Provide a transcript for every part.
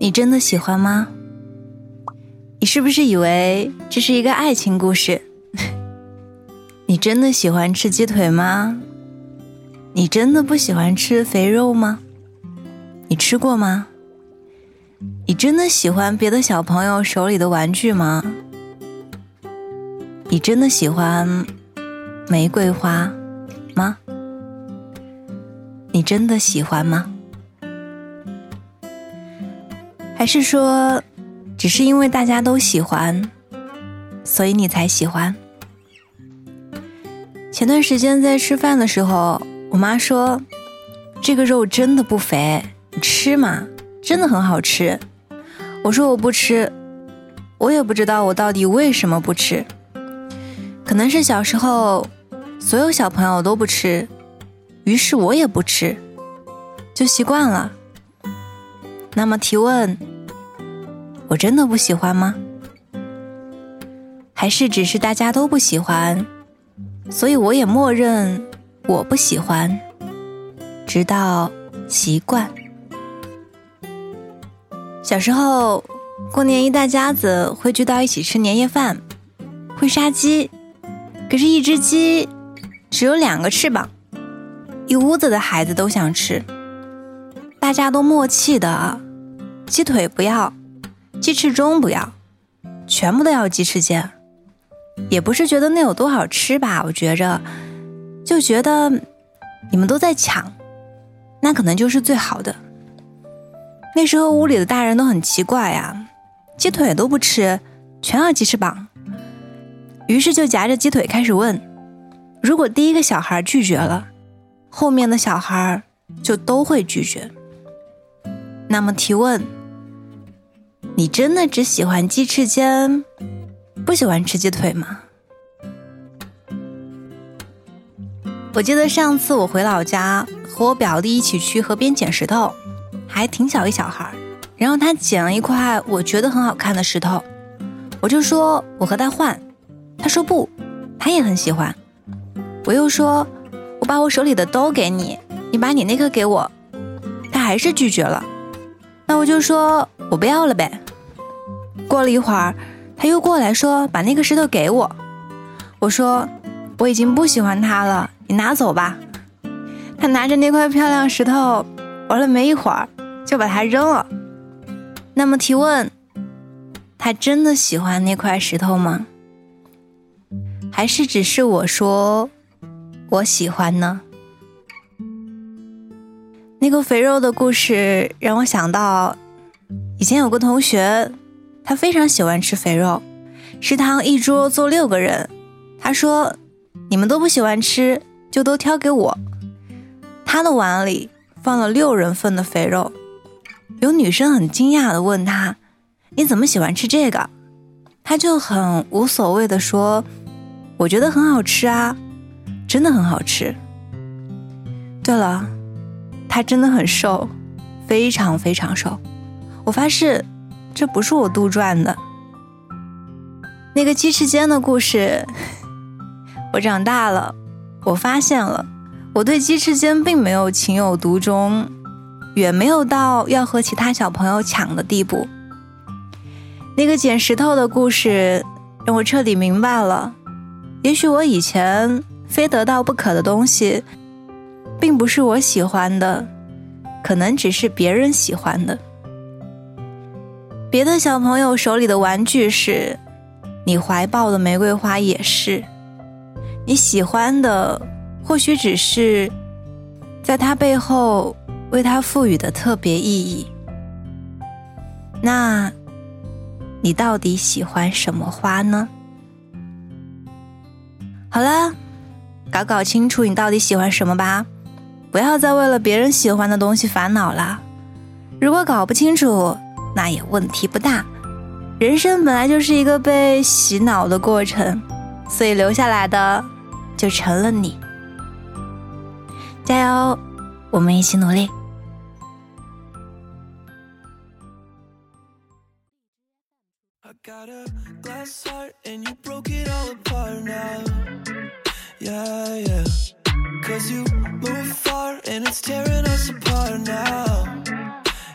你真的喜欢吗？你是不是以为这是一个爱情故事？你真的喜欢吃鸡腿吗？你真的不喜欢吃肥肉吗？你吃过吗？你真的喜欢别的小朋友手里的玩具吗？你真的喜欢玫瑰花吗？你真的喜欢吗？是说，只是因为大家都喜欢，所以你才喜欢？前段时间在吃饭的时候，我妈说：“这个肉真的不肥，你吃嘛，真的很好吃。”我说：“我不吃。”我也不知道我到底为什么不吃，可能是小时候所有小朋友都不吃，于是我也不吃，就习惯了。那么提问，我真的不喜欢吗？还是只是大家都不喜欢，所以我也默认我不喜欢，直到习惯。小时候过年一大家子会聚到一起吃年夜饭，会杀鸡，可是，一只鸡只有两个翅膀，一屋子的孩子都想吃，大家都默契的。鸡腿不要，鸡翅中不要，全部都要鸡翅尖。也不是觉得那有多好吃吧，我觉着，就觉得你们都在抢，那可能就是最好的。那时候屋里的大人都很奇怪呀，鸡腿都不吃，全要鸡翅膀。于是就夹着鸡腿开始问：如果第一个小孩拒绝了，后面的小孩就都会拒绝。那么提问。你真的只喜欢鸡翅尖，不喜欢吃鸡腿吗？我记得上次我回老家，和我表弟一起去河边捡石头，还挺小一小孩儿然后他捡了一块我觉得很好看的石头，我就说我和他换，他说不，他也很喜欢。我又说我把我手里的都给你，你把你那颗给我，他还是拒绝了。那我就说我不要了呗。过了一会儿，他又过来说：“把那个石头给我。”我说：“我已经不喜欢它了，你拿走吧。”他拿着那块漂亮石头，玩了没一会儿，就把它扔了。那么提问：他真的喜欢那块石头吗？还是只是我说我喜欢呢？那个肥肉的故事让我想到，以前有个同学。他非常喜欢吃肥肉，食堂一桌坐六个人，他说：“你们都不喜欢吃，就都挑给我。”他的碗里放了六人份的肥肉，有女生很惊讶的问他：“你怎么喜欢吃这个？”他就很无所谓的说：“我觉得很好吃啊，真的很好吃。”对了，他真的很瘦，非常非常瘦，我发誓。这不是我杜撰的。那个鸡翅尖的故事，我长大了，我发现了，我对鸡翅尖并没有情有独钟，远没有到要和其他小朋友抢的地步。那个捡石头的故事，让我彻底明白了，也许我以前非得到不可的东西，并不是我喜欢的，可能只是别人喜欢的。别的小朋友手里的玩具是，你怀抱的玫瑰花也是，你喜欢的或许只是，在它背后为它赋予的特别意义。那，你到底喜欢什么花呢？好了，搞搞清楚你到底喜欢什么吧，不要再为了别人喜欢的东西烦恼了。如果搞不清楚，那也问题不大，人生本来就是一个被洗脑的过程，所以留下来的就成了你。加油，我们一起努力。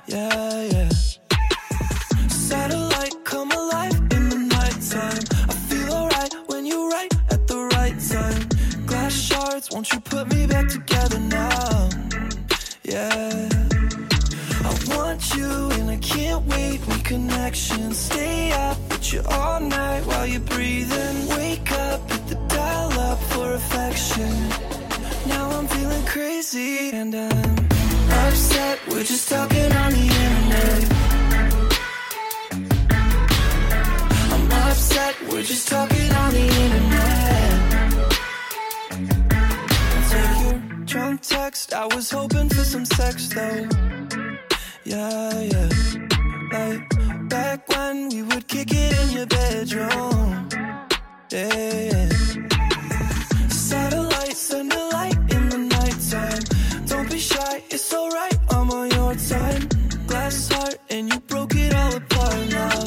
yeah yeah. Can't wait. Connection, stay up with you all night while you're breathing. Wake up, hit the dial up for affection. Now I'm feeling crazy and I'm upset. We're just talking on the internet. I'm upset. We're just talking on the internet. Take your drunk text. I was hoping for some sex though. Yeah, yeah. Back when we would kick it in your bedroom. Yeah. Satellite, send a light in the nighttime. Don't be shy, it's alright, I'm on your time. Glass heart, and you broke it all apart now.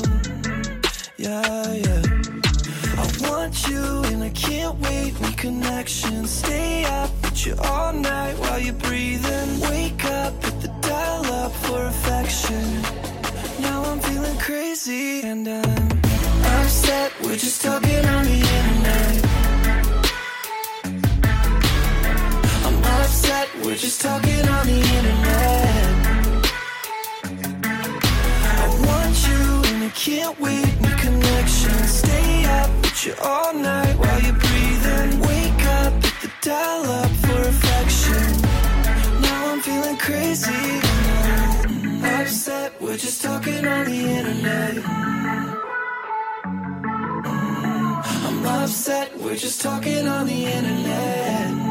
Yeah, yeah. I want you, and I can't wait. Make connection, stay up with you all night while you're breathing. Wake up, hit the dial up for affection. Um, I'm and I'm upset. We're just talking on the internet. I'm upset, we're just talking on the internet. I want you and I can't wait. Make connection, stay up with you all night we're just talking on the internet. I'm upset, we're just talking on the internet.